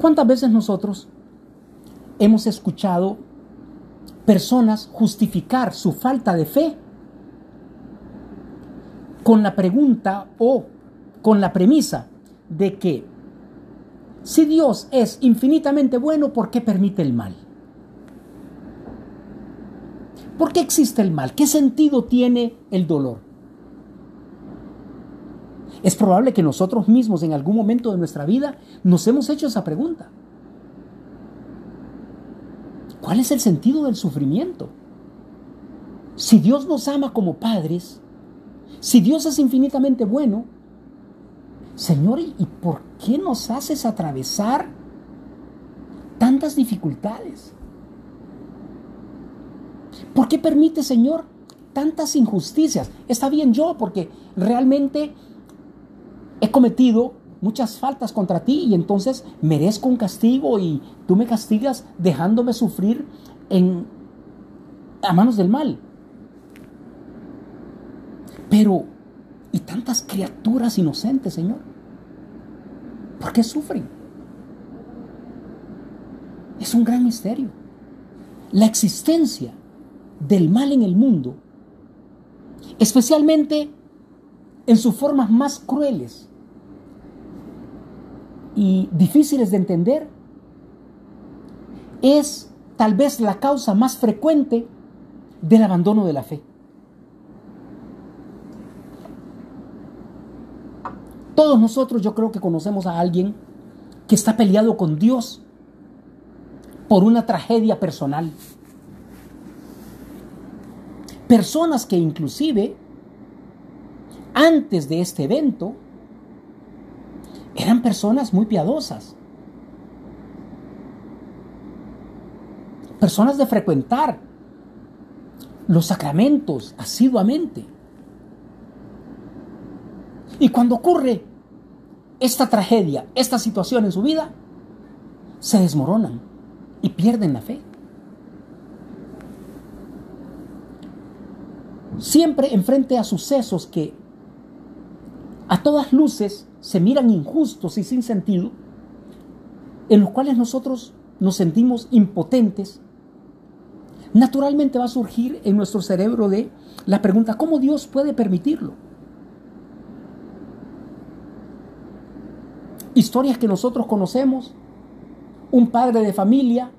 ¿Cuántas veces nosotros hemos escuchado personas justificar su falta de fe con la pregunta o con la premisa de que si Dios es infinitamente bueno, ¿por qué permite el mal? ¿Por qué existe el mal? ¿Qué sentido tiene el dolor? Es probable que nosotros mismos en algún momento de nuestra vida nos hemos hecho esa pregunta. ¿Cuál es el sentido del sufrimiento? Si Dios nos ama como padres, si Dios es infinitamente bueno, Señor, ¿y por qué nos haces atravesar tantas dificultades? ¿Por qué permite, Señor, tantas injusticias? Está bien yo, porque realmente he cometido muchas faltas contra ti y entonces merezco un castigo y tú me castigas dejándome sufrir en, a manos del mal. Pero, ¿y tantas criaturas inocentes, Señor? ¿Por qué sufren? Es un gran misterio. La existencia del mal en el mundo, especialmente en sus formas más crueles y difíciles de entender, es tal vez la causa más frecuente del abandono de la fe. Todos nosotros yo creo que conocemos a alguien que está peleado con Dios por una tragedia personal. Personas que inclusive antes de este evento eran personas muy piadosas. Personas de frecuentar los sacramentos asiduamente. Y cuando ocurre esta tragedia, esta situación en su vida, se desmoronan y pierden la fe. siempre enfrente a sucesos que a todas luces se miran injustos y sin sentido, en los cuales nosotros nos sentimos impotentes, naturalmente va a surgir en nuestro cerebro de la pregunta, ¿cómo Dios puede permitirlo? Historias que nosotros conocemos, un padre de familia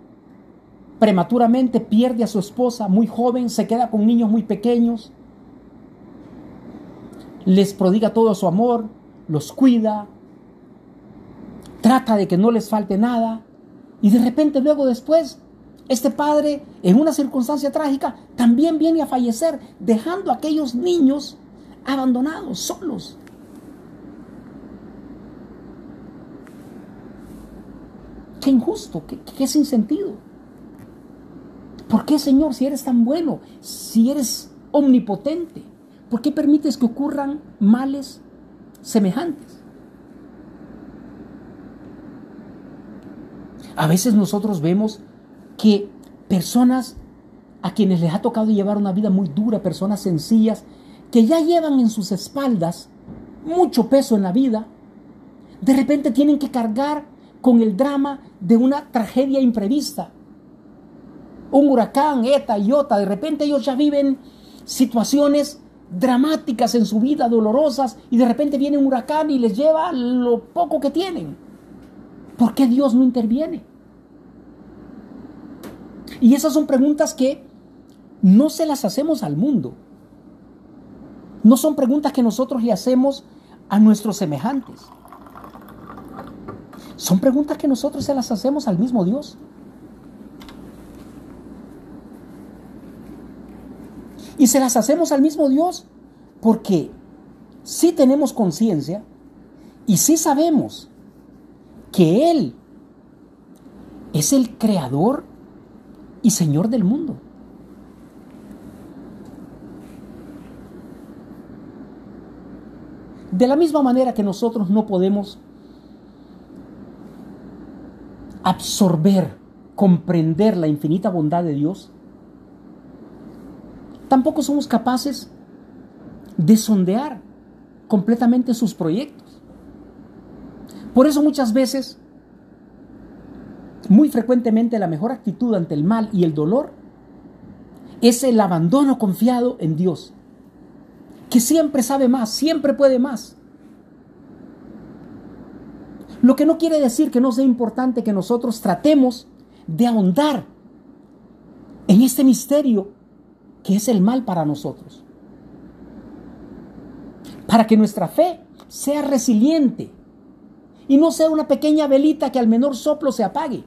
prematuramente pierde a su esposa muy joven, se queda con niños muy pequeños, les prodiga todo su amor, los cuida, trata de que no les falte nada y de repente luego después este padre en una circunstancia trágica también viene a fallecer dejando a aquellos niños abandonados, solos. Qué injusto, qué, qué sin sentido. ¿Por qué, Señor, si eres tan bueno, si eres omnipotente? ¿Por qué permites que ocurran males semejantes? A veces nosotros vemos que personas a quienes les ha tocado llevar una vida muy dura, personas sencillas, que ya llevan en sus espaldas mucho peso en la vida, de repente tienen que cargar con el drama de una tragedia imprevista un huracán, ETA, IOTA, de repente ellos ya viven situaciones dramáticas en su vida, dolorosas, y de repente viene un huracán y les lleva lo poco que tienen. ¿Por qué Dios no interviene? Y esas son preguntas que no se las hacemos al mundo. No son preguntas que nosotros le hacemos a nuestros semejantes. Son preguntas que nosotros se las hacemos al mismo Dios. Y se las hacemos al mismo Dios porque sí tenemos conciencia y sí sabemos que Él es el creador y Señor del mundo. De la misma manera que nosotros no podemos absorber, comprender la infinita bondad de Dios, tampoco somos capaces de sondear completamente sus proyectos. Por eso muchas veces Muy frecuentemente la mejor actitud ante el mal y el dolor es el abandono confiado en Dios, que siempre sabe más, siempre puede más. Lo que no quiere decir que no sea importante que nosotros tratemos de ahondar en este misterio que es el mal para nosotros. Para que nuestra fe sea resiliente y no sea una pequeña velita que al menor soplo se apague.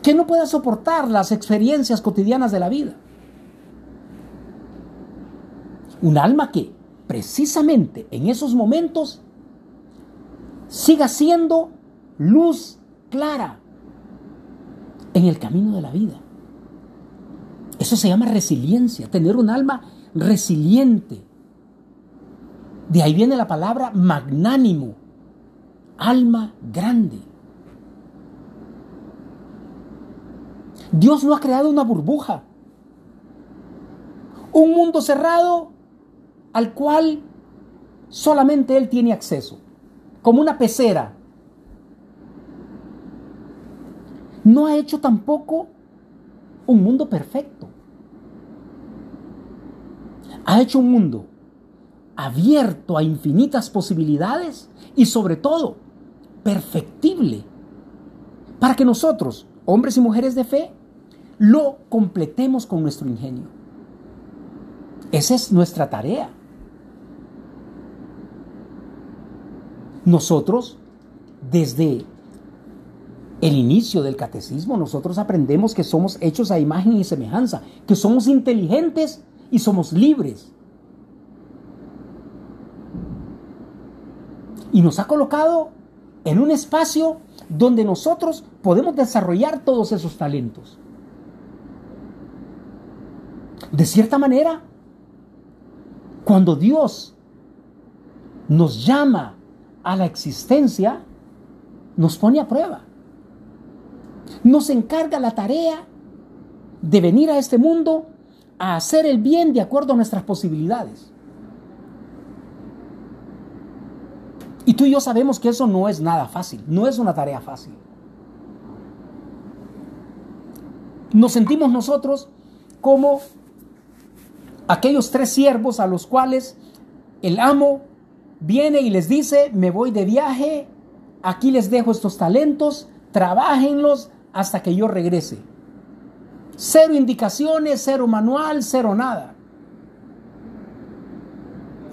Que no pueda soportar las experiencias cotidianas de la vida. Un alma que precisamente en esos momentos siga siendo luz clara en el camino de la vida. Eso se llama resiliencia, tener un alma resiliente. De ahí viene la palabra magnánimo, alma grande. Dios no ha creado una burbuja, un mundo cerrado al cual solamente Él tiene acceso como una pecera. No ha hecho tampoco un mundo perfecto. Ha hecho un mundo abierto a infinitas posibilidades y sobre todo perfectible para que nosotros, hombres y mujeres de fe, lo completemos con nuestro ingenio. Esa es nuestra tarea. Nosotros, desde el inicio del catecismo, nosotros aprendemos que somos hechos a imagen y semejanza, que somos inteligentes y somos libres. Y nos ha colocado en un espacio donde nosotros podemos desarrollar todos esos talentos. De cierta manera, cuando Dios nos llama a la existencia, nos pone a prueba. Nos encarga la tarea de venir a este mundo a hacer el bien de acuerdo a nuestras posibilidades. Y tú y yo sabemos que eso no es nada fácil, no es una tarea fácil. Nos sentimos nosotros como aquellos tres siervos a los cuales el amo viene y les dice, me voy de viaje, aquí les dejo estos talentos, trabajenlos hasta que yo regrese. Cero indicaciones, cero manual, cero nada.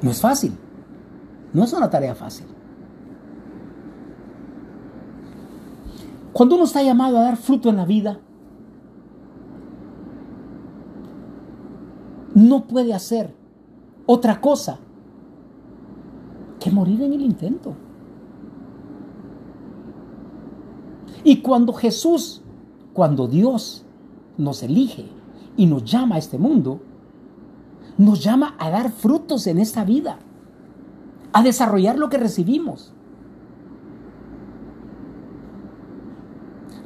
No es fácil. No es una tarea fácil. Cuando uno está llamado a dar fruto en la vida, no puede hacer otra cosa que morir en el intento. Y cuando Jesús, cuando Dios nos elige y nos llama a este mundo, nos llama a dar frutos en esta vida, a desarrollar lo que recibimos.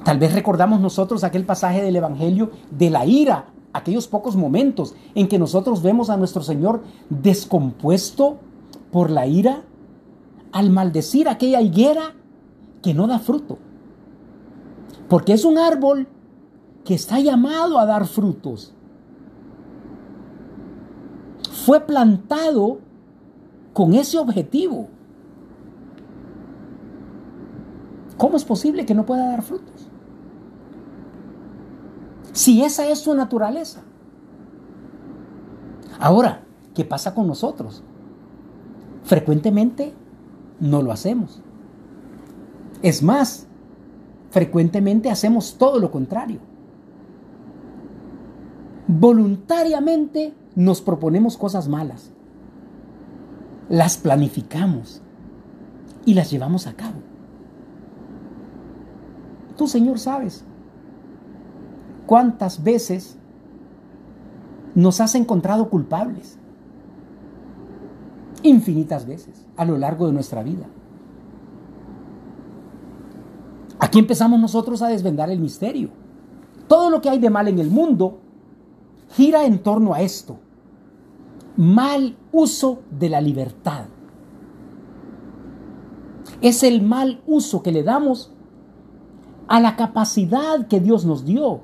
Tal vez recordamos nosotros aquel pasaje del Evangelio de la ira, aquellos pocos momentos en que nosotros vemos a nuestro Señor descompuesto por la ira al maldecir aquella higuera que no da fruto. Porque es un árbol que está llamado a dar frutos. Fue plantado con ese objetivo. ¿Cómo es posible que no pueda dar frutos? Si esa es su naturaleza. Ahora, ¿qué pasa con nosotros? Frecuentemente no lo hacemos. Es más, frecuentemente hacemos todo lo contrario. Voluntariamente nos proponemos cosas malas, las planificamos y las llevamos a cabo. Tú, Señor, sabes cuántas veces nos has encontrado culpables infinitas veces a lo largo de nuestra vida. Aquí empezamos nosotros a desvendar el misterio. Todo lo que hay de mal en el mundo gira en torno a esto. Mal uso de la libertad. Es el mal uso que le damos a la capacidad que Dios nos dio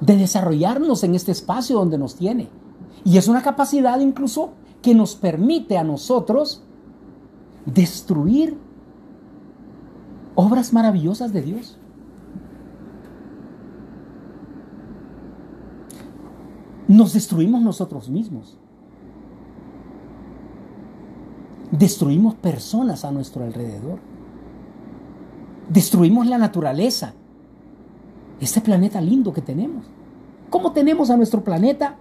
de desarrollarnos en este espacio donde nos tiene. Y es una capacidad incluso que nos permite a nosotros destruir obras maravillosas de Dios. Nos destruimos nosotros mismos. Destruimos personas a nuestro alrededor. Destruimos la naturaleza. Este planeta lindo que tenemos. ¿Cómo tenemos a nuestro planeta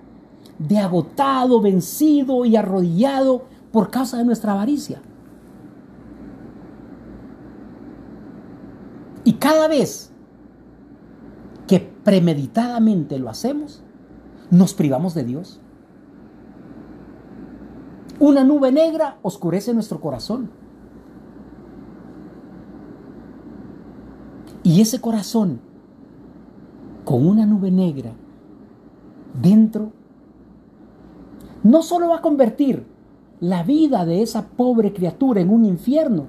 de agotado, vencido y arrodillado por causa de nuestra avaricia? Y cada vez que premeditadamente lo hacemos, nos privamos de Dios. Una nube negra oscurece nuestro corazón. Y ese corazón, con una nube negra dentro, no solo va a convertir la vida de esa pobre criatura en un infierno,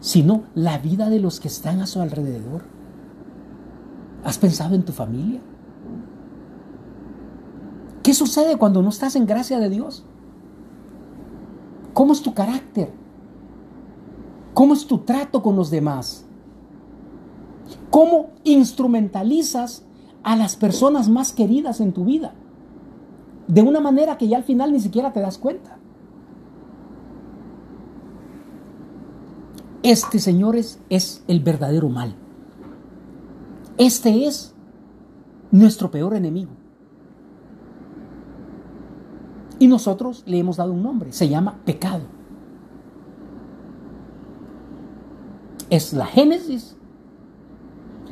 sino la vida de los que están a su alrededor. ¿Has pensado en tu familia? ¿Qué sucede cuando no estás en gracia de Dios? ¿Cómo es tu carácter? ¿Cómo es tu trato con los demás? ¿Cómo instrumentalizas a las personas más queridas en tu vida? De una manera que ya al final ni siquiera te das cuenta. Este, señores, es el verdadero mal. Este es nuestro peor enemigo. Y nosotros le hemos dado un nombre, se llama pecado. Es la génesis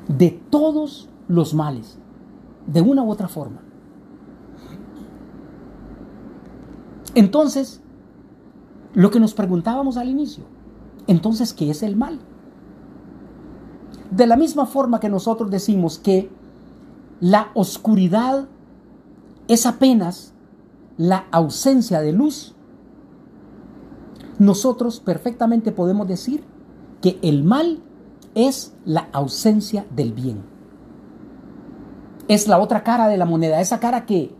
de todos los males, de una u otra forma. Entonces, lo que nos preguntábamos al inicio, entonces, ¿qué es el mal? De la misma forma que nosotros decimos que la oscuridad es apenas la ausencia de luz, nosotros perfectamente podemos decir que el mal es la ausencia del bien. Es la otra cara de la moneda, esa cara que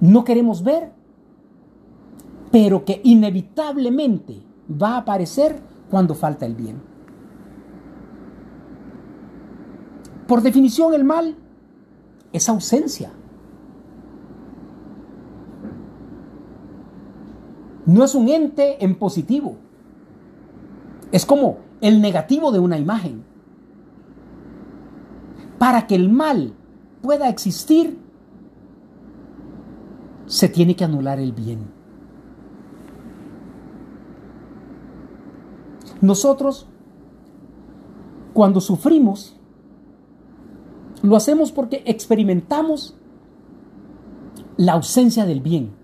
no queremos ver, pero que inevitablemente va a aparecer cuando falta el bien. Por definición, el mal es ausencia. No es un ente en positivo. Es como el negativo de una imagen. Para que el mal pueda existir, se tiene que anular el bien. Nosotros, cuando sufrimos, lo hacemos porque experimentamos la ausencia del bien.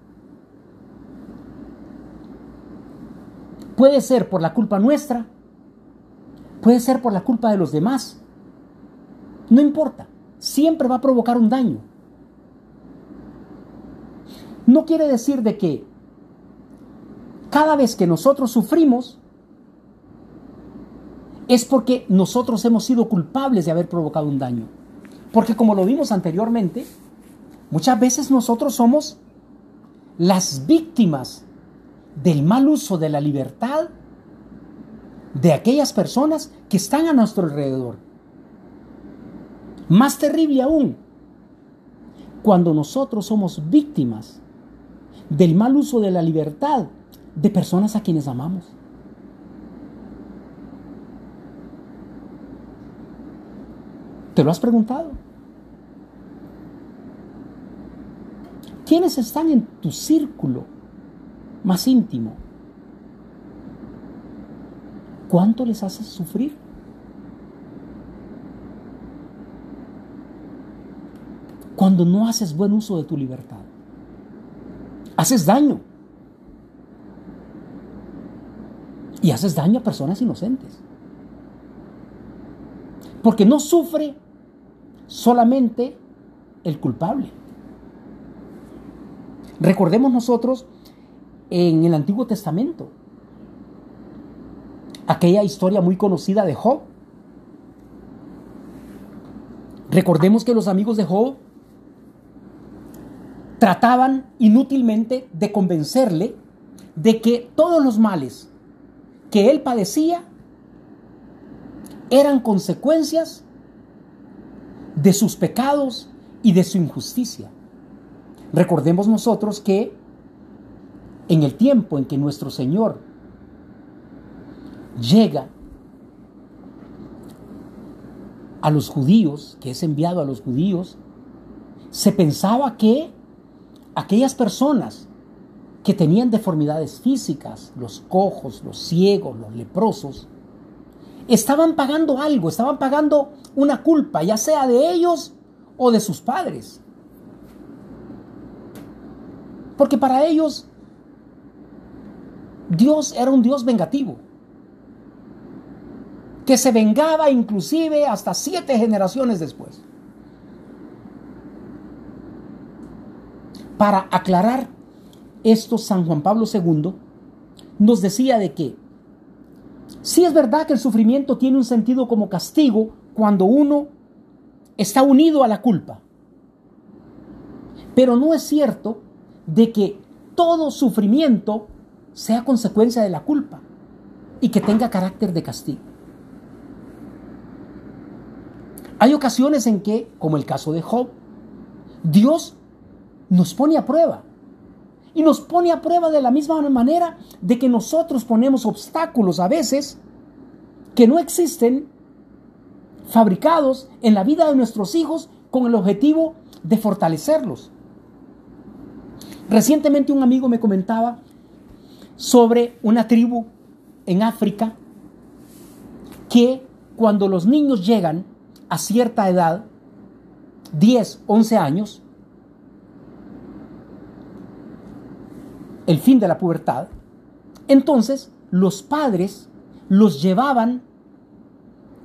Puede ser por la culpa nuestra, puede ser por la culpa de los demás. No importa, siempre va a provocar un daño. No quiere decir de que cada vez que nosotros sufrimos, es porque nosotros hemos sido culpables de haber provocado un daño. Porque como lo vimos anteriormente, muchas veces nosotros somos las víctimas del mal uso de la libertad de aquellas personas que están a nuestro alrededor. Más terrible aún, cuando nosotros somos víctimas del mal uso de la libertad de personas a quienes amamos. ¿Te lo has preguntado? ¿Quiénes están en tu círculo más íntimo? ¿Cuánto les haces sufrir? Cuando no haces buen uso de tu libertad, haces daño. Y haces daño a personas inocentes. Porque no sufre solamente el culpable. Recordemos nosotros en el Antiguo Testamento, aquella historia muy conocida de Job. Recordemos que los amigos de Job trataban inútilmente de convencerle de que todos los males que él padecía eran consecuencias de sus pecados y de su injusticia. Recordemos nosotros que en el tiempo en que nuestro Señor llega a los judíos, que es enviado a los judíos, se pensaba que aquellas personas que tenían deformidades físicas, los cojos, los ciegos, los leprosos, estaban pagando algo, estaban pagando una culpa, ya sea de ellos o de sus padres. Porque para ellos Dios era un Dios vengativo, que se vengaba inclusive hasta siete generaciones después. Para aclarar esto, San Juan Pablo II nos decía de que sí es verdad que el sufrimiento tiene un sentido como castigo cuando uno está unido a la culpa, pero no es cierto de que todo sufrimiento sea consecuencia de la culpa y que tenga carácter de castigo. Hay ocasiones en que, como el caso de Job, Dios nos pone a prueba. Y nos pone a prueba de la misma manera de que nosotros ponemos obstáculos a veces que no existen fabricados en la vida de nuestros hijos con el objetivo de fortalecerlos. Recientemente un amigo me comentaba sobre una tribu en África que cuando los niños llegan a cierta edad, 10, 11 años, el fin de la pubertad, entonces los padres los llevaban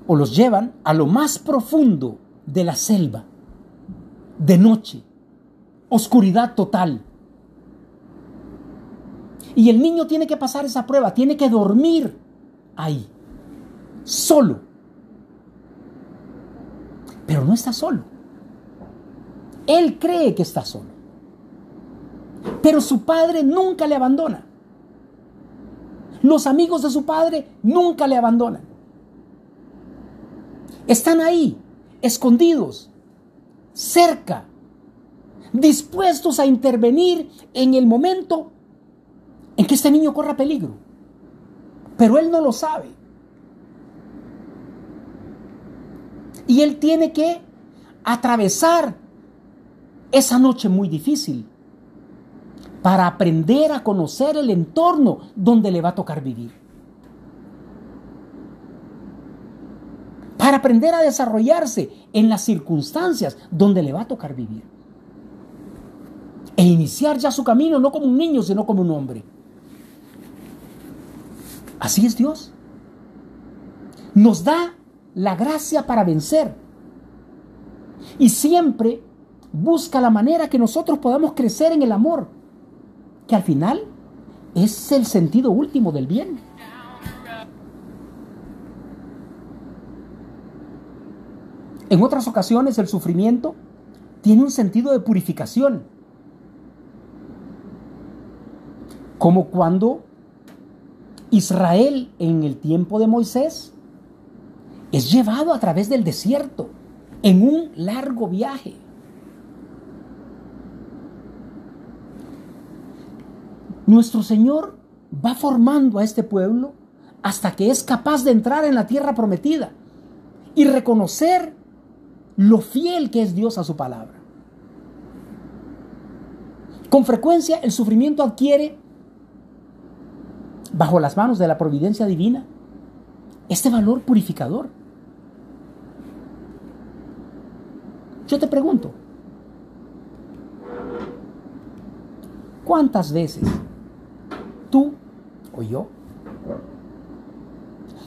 o los llevan a lo más profundo de la selva, de noche, oscuridad total. Y el niño tiene que pasar esa prueba, tiene que dormir ahí, solo. Pero no está solo. Él cree que está solo. Pero su padre nunca le abandona. Los amigos de su padre nunca le abandonan. Están ahí, escondidos, cerca, dispuestos a intervenir en el momento en que este niño corra peligro. Pero él no lo sabe. Y él tiene que atravesar esa noche muy difícil para aprender a conocer el entorno donde le va a tocar vivir. Para aprender a desarrollarse en las circunstancias donde le va a tocar vivir. E iniciar ya su camino no como un niño, sino como un hombre. Así es Dios. Nos da la gracia para vencer. Y siempre busca la manera que nosotros podamos crecer en el amor que al final es el sentido último del bien. En otras ocasiones el sufrimiento tiene un sentido de purificación, como cuando Israel en el tiempo de Moisés es llevado a través del desierto en un largo viaje. Nuestro Señor va formando a este pueblo hasta que es capaz de entrar en la tierra prometida y reconocer lo fiel que es Dios a su palabra. Con frecuencia el sufrimiento adquiere, bajo las manos de la providencia divina, este valor purificador. Yo te pregunto, ¿cuántas veces tú o yo.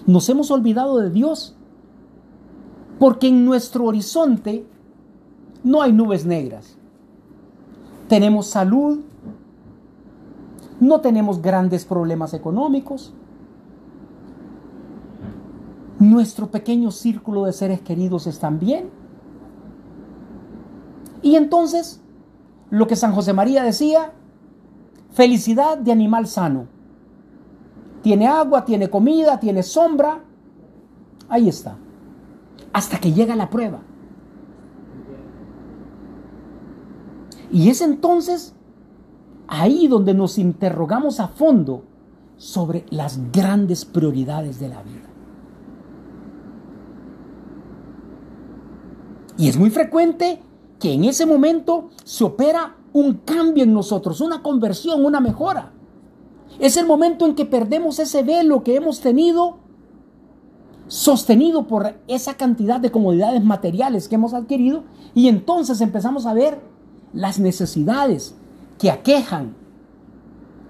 Nos hemos olvidado de Dios porque en nuestro horizonte no hay nubes negras. Tenemos salud, no tenemos grandes problemas económicos, nuestro pequeño círculo de seres queridos están bien. Y entonces, lo que San José María decía, felicidad de animal sano. Tiene agua, tiene comida, tiene sombra. Ahí está. Hasta que llega la prueba. Y es entonces ahí donde nos interrogamos a fondo sobre las grandes prioridades de la vida. Y es muy frecuente que en ese momento se opera un cambio en nosotros, una conversión, una mejora. Es el momento en que perdemos ese velo que hemos tenido sostenido por esa cantidad de comodidades materiales que hemos adquirido y entonces empezamos a ver las necesidades que aquejan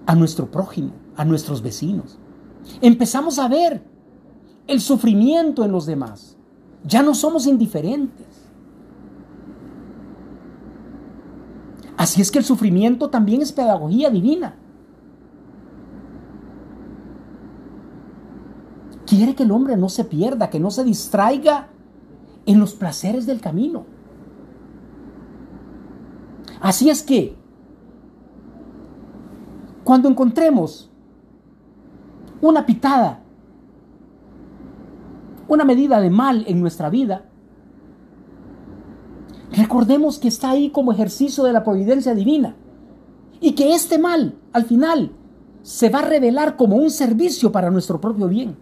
a nuestro prójimo, a nuestros vecinos. Empezamos a ver el sufrimiento en los demás. Ya no somos indiferentes. Así es que el sufrimiento también es pedagogía divina. Quiere que el hombre no se pierda, que no se distraiga en los placeres del camino. Así es que, cuando encontremos una pitada, una medida de mal en nuestra vida, recordemos que está ahí como ejercicio de la providencia divina y que este mal, al final, se va a revelar como un servicio para nuestro propio bien.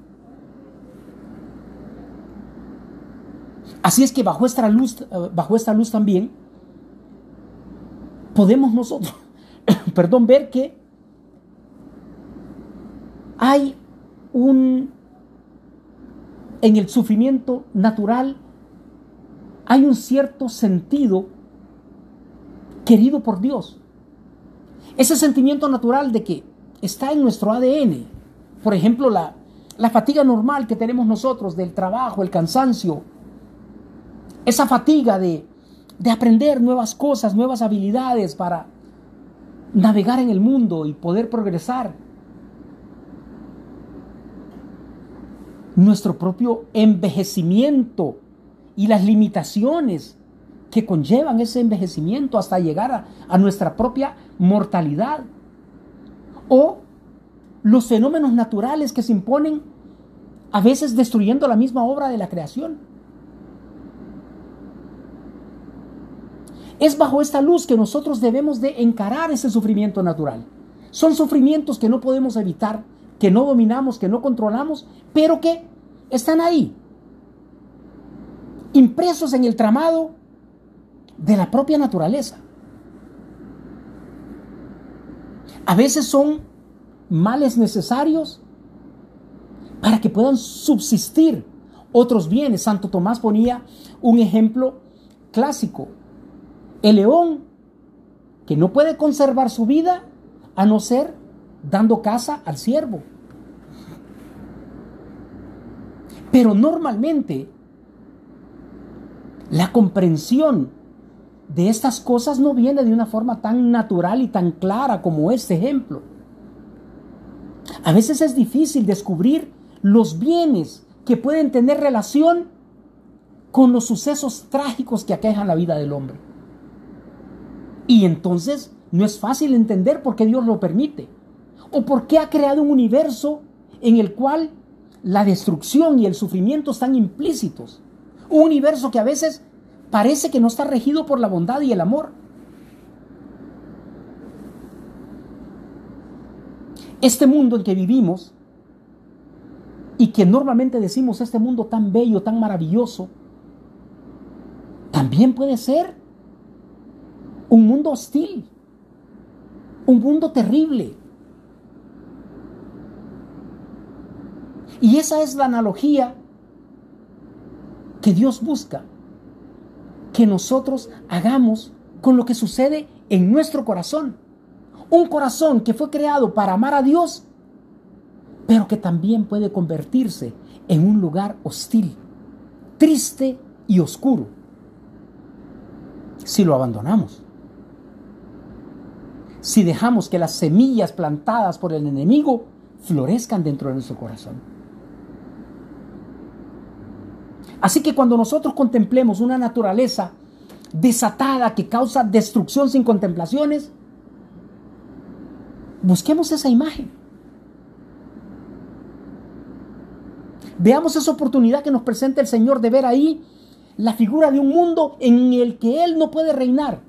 Así es que bajo esta luz, eh, bajo esta luz también, podemos nosotros, perdón, ver que hay un, en el sufrimiento natural, hay un cierto sentido querido por Dios. Ese sentimiento natural de que está en nuestro ADN. Por ejemplo, la, la fatiga normal que tenemos nosotros del trabajo, el cansancio, esa fatiga de, de aprender nuevas cosas, nuevas habilidades para navegar en el mundo y poder progresar. Nuestro propio envejecimiento y las limitaciones que conllevan ese envejecimiento hasta llegar a, a nuestra propia mortalidad. O los fenómenos naturales que se imponen a veces destruyendo la misma obra de la creación. Es bajo esta luz que nosotros debemos de encarar ese sufrimiento natural. Son sufrimientos que no podemos evitar, que no dominamos, que no controlamos, pero que están ahí, impresos en el tramado de la propia naturaleza. A veces son males necesarios para que puedan subsistir otros bienes. Santo Tomás ponía un ejemplo clásico el león, que no puede conservar su vida a no ser dando caza al ciervo. Pero normalmente la comprensión de estas cosas no viene de una forma tan natural y tan clara como este ejemplo. A veces es difícil descubrir los bienes que pueden tener relación con los sucesos trágicos que aquejan la vida del hombre. Y entonces no es fácil entender por qué Dios lo permite. O por qué ha creado un universo en el cual la destrucción y el sufrimiento están implícitos. Un universo que a veces parece que no está regido por la bondad y el amor. Este mundo en que vivimos y que normalmente decimos este mundo tan bello, tan maravilloso, también puede ser un mundo hostil, un mundo terrible. Y esa es la analogía que Dios busca, que nosotros hagamos con lo que sucede en nuestro corazón. Un corazón que fue creado para amar a Dios, pero que también puede convertirse en un lugar hostil, triste y oscuro si lo abandonamos si dejamos que las semillas plantadas por el enemigo florezcan dentro de nuestro corazón. Así que cuando nosotros contemplemos una naturaleza desatada que causa destrucción sin contemplaciones, busquemos esa imagen. Veamos esa oportunidad que nos presenta el Señor de ver ahí la figura de un mundo en el que Él no puede reinar.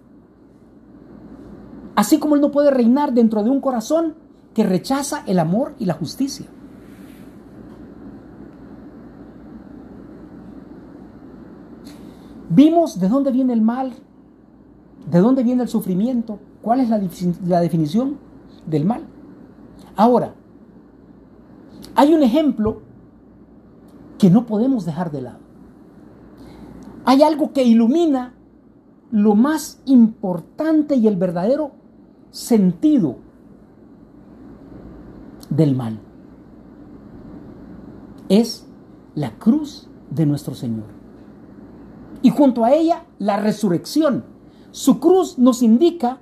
Así como Él no puede reinar dentro de un corazón que rechaza el amor y la justicia. Vimos de dónde viene el mal, de dónde viene el sufrimiento, cuál es la, la definición del mal. Ahora, hay un ejemplo que no podemos dejar de lado. Hay algo que ilumina lo más importante y el verdadero sentido del mal. Es la cruz de nuestro Señor. Y junto a ella, la resurrección. Su cruz nos indica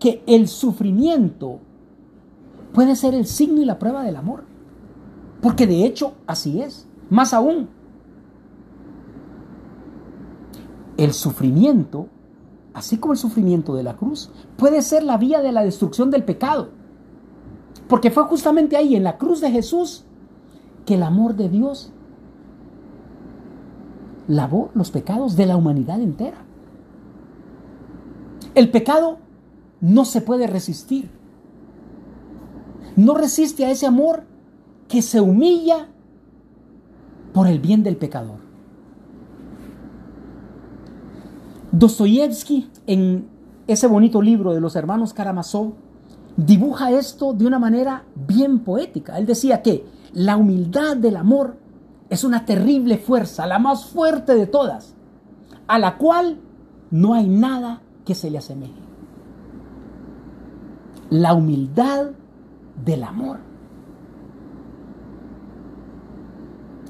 que el sufrimiento puede ser el signo y la prueba del amor. Porque de hecho así es. Más aún, el sufrimiento, así como el sufrimiento de la cruz, puede ser la vía de la destrucción del pecado. Porque fue justamente ahí, en la cruz de Jesús, que el amor de Dios lavó los pecados de la humanidad entera. El pecado no se puede resistir. No resiste a ese amor que se humilla por el bien del pecador. Dostoyevsky, en ese bonito libro de los hermanos Karamazov, dibuja esto de una manera bien poética. Él decía que la humildad del amor es una terrible fuerza, la más fuerte de todas, a la cual no hay nada que se le asemeje. La humildad del amor.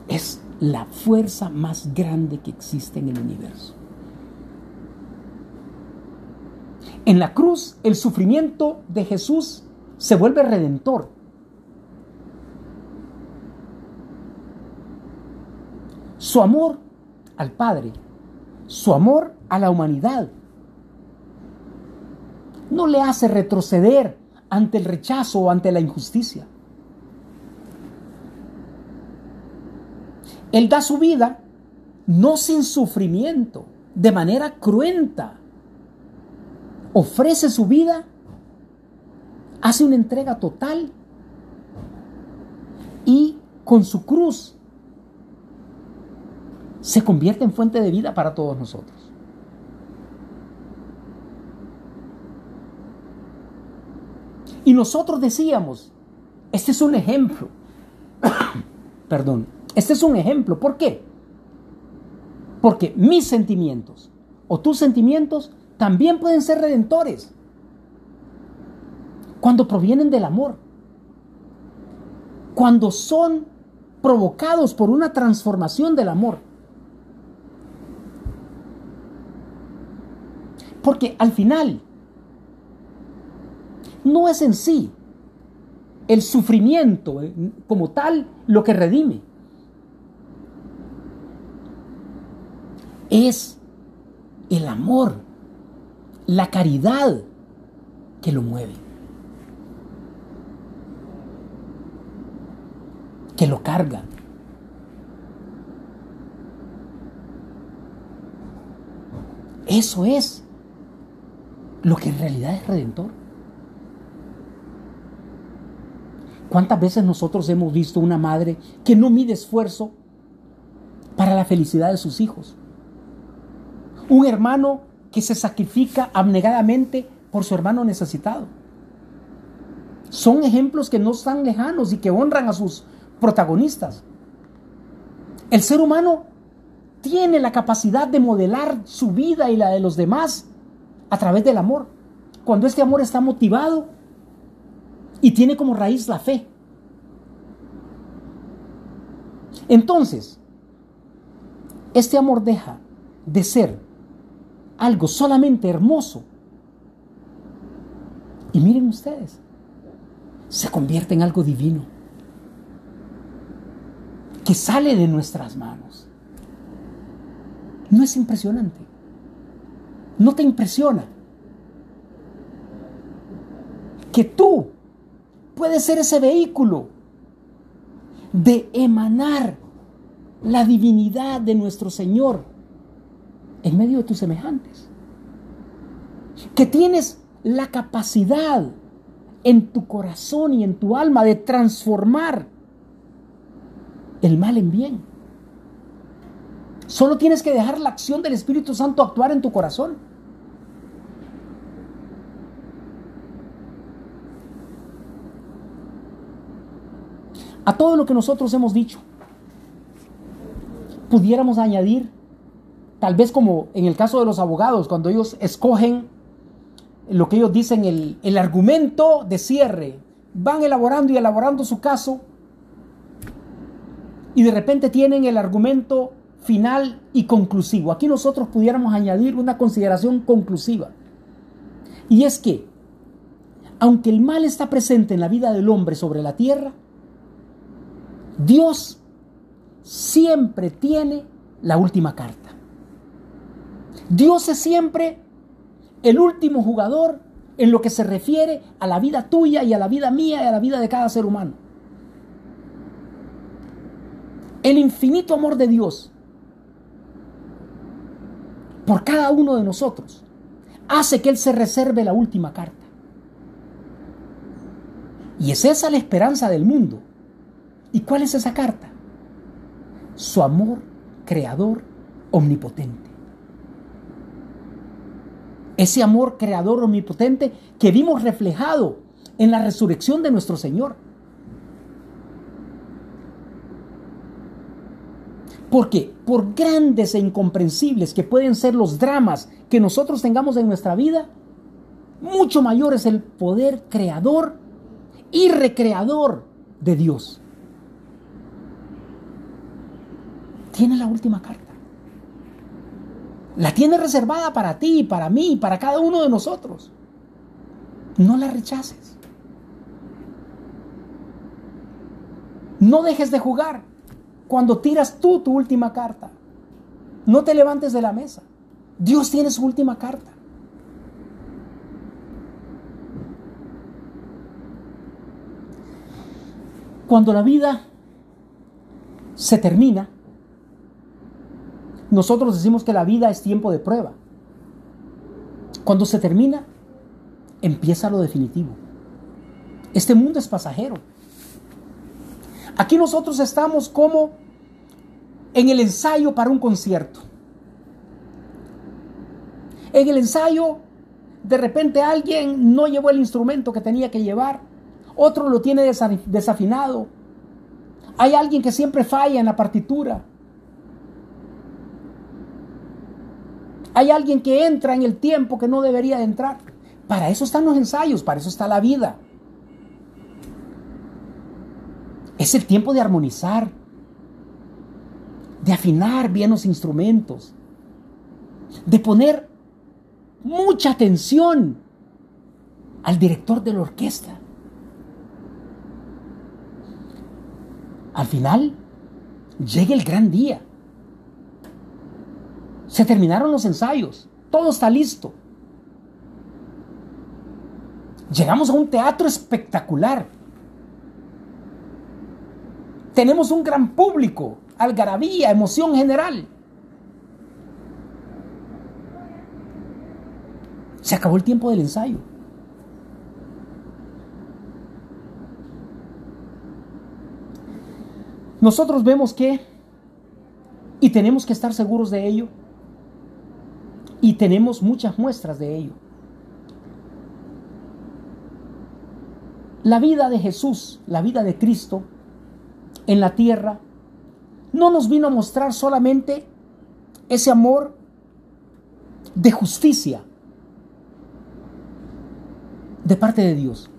es la fuerza más grande que existe en el universo. En la cruz, el sufrimiento de Jesús se vuelve redentor. Su amor al Padre, su amor a la humanidad, no le hace retroceder ante el rechazo o ante la injusticia. Él da su vida no sin sufrimiento, de manera cruenta. Ofrece su vida, hace una entrega total y con su cruz se convierte en fuente de vida para todos nosotros. Y nosotros decíamos, este es un ejemplo, perdón, este es un ejemplo. ¿Por qué? Porque mis sentimientos o tus sentimientos también pueden ser redentores cuando provienen del amor, cuando son provocados por una transformación del amor. Porque al final no es en sí el sufrimiento eh, como tal lo que redime. es el amor, la caridad que lo mueve, que lo carga. Eso es lo que en realidad es redentor. ¿Cuántas veces nosotros hemos visto una madre que no mide esfuerzo para la felicidad de sus hijos? Un hermano que se sacrifica abnegadamente por su hermano necesitado. Son ejemplos que no están lejanos y que honran a sus protagonistas. El ser humano tiene la capacidad de modelar su vida y la de los demás a través del amor. Cuando este amor está motivado y tiene como raíz la fe. Entonces, este amor deja de ser algo solamente hermoso. Y miren ustedes, se convierte en algo divino, que sale de nuestras manos. ¿No es impresionante? ¿No te impresiona? Que tú puedes ser ese vehículo de emanar la divinidad de nuestro Señor en medio de tus semejantes. Que tienes la capacidad en tu corazón y en tu alma de transformar el mal en bien. Solo tienes que dejar la acción del Espíritu Santo actuar en tu corazón. A todo lo que nosotros hemos dicho, pudiéramos añadir, tal vez como en el caso de los abogados, cuando ellos escogen lo que ellos dicen, el, el argumento de cierre, van elaborando y elaborando su caso y de repente tienen el argumento final y conclusivo. Aquí nosotros pudiéramos añadir una consideración conclusiva. Y es que, aunque el mal está presente en la vida del hombre sobre la tierra, Dios siempre tiene la última carta. Dios es siempre el último jugador en lo que se refiere a la vida tuya y a la vida mía y a la vida de cada ser humano. El infinito amor de Dios por cada uno de nosotros hace que Él se reserve la última carta. Y es esa la esperanza del mundo. ¿Y cuál es esa carta? Su amor creador omnipotente. Ese amor creador omnipotente que vimos reflejado en la resurrección de nuestro Señor. Porque por grandes e incomprensibles que pueden ser los dramas que nosotros tengamos en nuestra vida, mucho mayor es el poder creador y recreador de Dios. Tiene la última carta. La tiene reservada para ti, para mí, para cada uno de nosotros. No la rechaces. No dejes de jugar cuando tiras tú tu última carta. No te levantes de la mesa. Dios tiene su última carta. Cuando la vida se termina, nosotros decimos que la vida es tiempo de prueba. Cuando se termina, empieza lo definitivo. Este mundo es pasajero. Aquí nosotros estamos como en el ensayo para un concierto. En el ensayo, de repente alguien no llevó el instrumento que tenía que llevar, otro lo tiene desafinado, hay alguien que siempre falla en la partitura, hay alguien que entra en el tiempo que no debería de entrar. Para eso están los ensayos, para eso está la vida. Es el tiempo de armonizar, de afinar bien los instrumentos, de poner mucha atención al director de la orquesta. Al final, llega el gran día. Se terminaron los ensayos, todo está listo. Llegamos a un teatro espectacular. Tenemos un gran público algarabía, emoción general. Se acabó el tiempo del ensayo. Nosotros vemos que, y tenemos que estar seguros de ello, y tenemos muchas muestras de ello. La vida de Jesús, la vida de Cristo en la tierra, no nos vino a mostrar solamente ese amor de justicia de parte de Dios,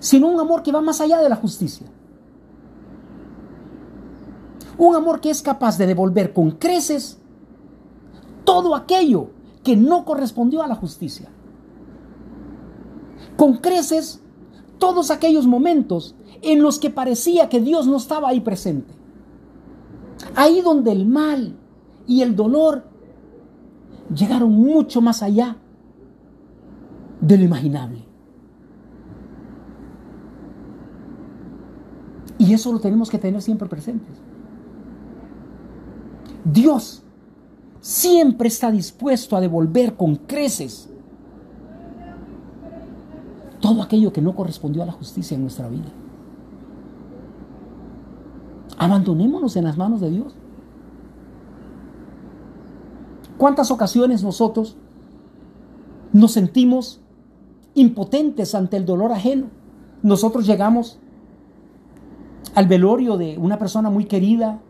sino un amor que va más allá de la justicia. Un amor que es capaz de devolver con creces todo aquello que no correspondió a la justicia. Con creces todos aquellos momentos en los que parecía que Dios no estaba ahí presente. Ahí donde el mal y el dolor llegaron mucho más allá de lo imaginable. Y eso lo tenemos que tener siempre presentes. Dios siempre está dispuesto a devolver con creces todo aquello que no correspondió a la justicia en nuestra vida. Abandonémonos en las manos de Dios. ¿Cuántas ocasiones nosotros nos sentimos impotentes ante el dolor ajeno? Nosotros llegamos al velorio de una persona muy querida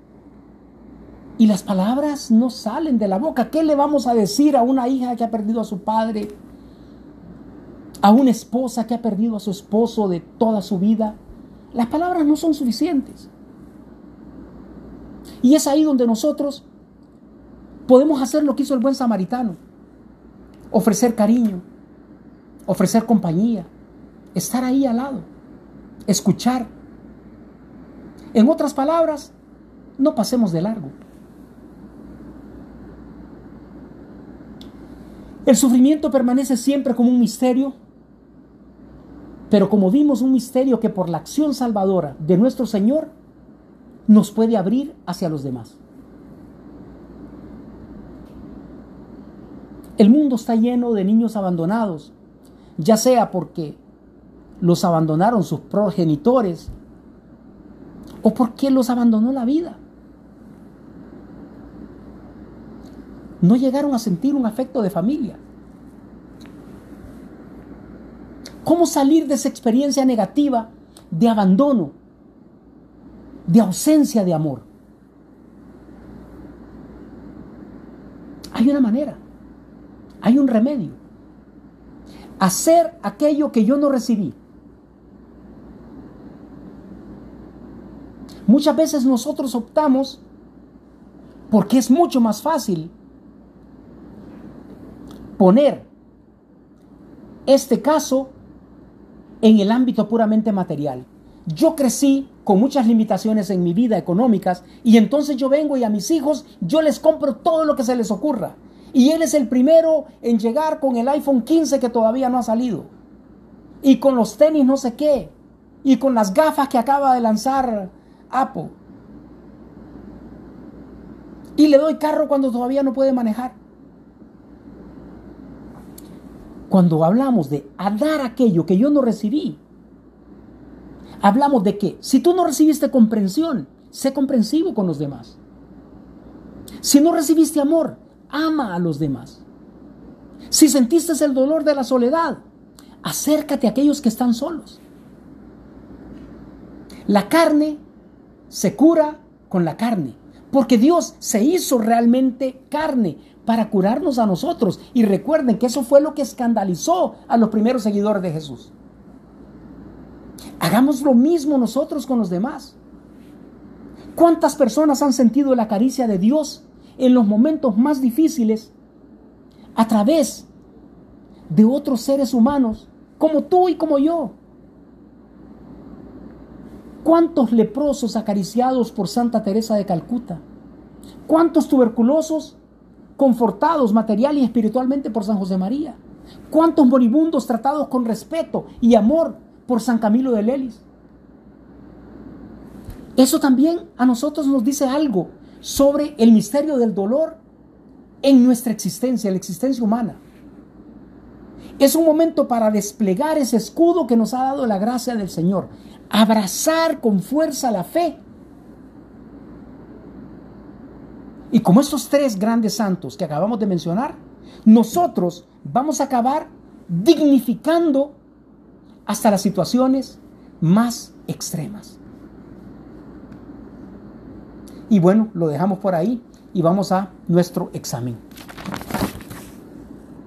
y las palabras no salen de la boca. ¿Qué le vamos a decir a una hija que ha perdido a su padre? A una esposa que ha perdido a su esposo de toda su vida. Las palabras no son suficientes. Y es ahí donde nosotros podemos hacer lo que hizo el buen samaritano. Ofrecer cariño, ofrecer compañía, estar ahí al lado, escuchar. En otras palabras, no pasemos de largo. El sufrimiento permanece siempre como un misterio, pero como vimos un misterio que por la acción salvadora de nuestro Señor nos puede abrir hacia los demás. El mundo está lleno de niños abandonados, ya sea porque los abandonaron sus progenitores o porque los abandonó la vida. No llegaron a sentir un afecto de familia. ¿Cómo salir de esa experiencia negativa de abandono, de ausencia de amor? Hay una manera. Hay un remedio. Hacer aquello que yo no recibí. Muchas veces nosotros optamos porque es mucho más fácil poner este caso en el ámbito puramente material. Yo crecí con muchas limitaciones en mi vida económicas y entonces yo vengo y a mis hijos yo les compro todo lo que se les ocurra. Y él es el primero en llegar con el iPhone 15 que todavía no ha salido. Y con los tenis no sé qué. Y con las gafas que acaba de lanzar Apple. Y le doy carro cuando todavía no puede manejar. Cuando hablamos de dar aquello que yo no recibí, hablamos de que si tú no recibiste comprensión, sé comprensivo con los demás. Si no recibiste amor, ama a los demás. Si sentiste el dolor de la soledad, acércate a aquellos que están solos. La carne se cura con la carne, porque Dios se hizo realmente carne para curarnos a nosotros. Y recuerden que eso fue lo que escandalizó a los primeros seguidores de Jesús. Hagamos lo mismo nosotros con los demás. ¿Cuántas personas han sentido la caricia de Dios en los momentos más difíciles a través de otros seres humanos como tú y como yo. ¿Cuántos leprosos acariciados por Santa Teresa de Calcuta? ¿Cuántos tuberculosos confortados material y espiritualmente por San José María? ¿Cuántos moribundos tratados con respeto y amor por San Camilo de Lelis? Eso también a nosotros nos dice algo sobre el misterio del dolor en nuestra existencia, la existencia humana. Es un momento para desplegar ese escudo que nos ha dado la gracia del Señor, abrazar con fuerza la fe. Y como estos tres grandes santos que acabamos de mencionar, nosotros vamos a acabar dignificando hasta las situaciones más extremas. Y bueno, lo dejamos por ahí y vamos a nuestro examen.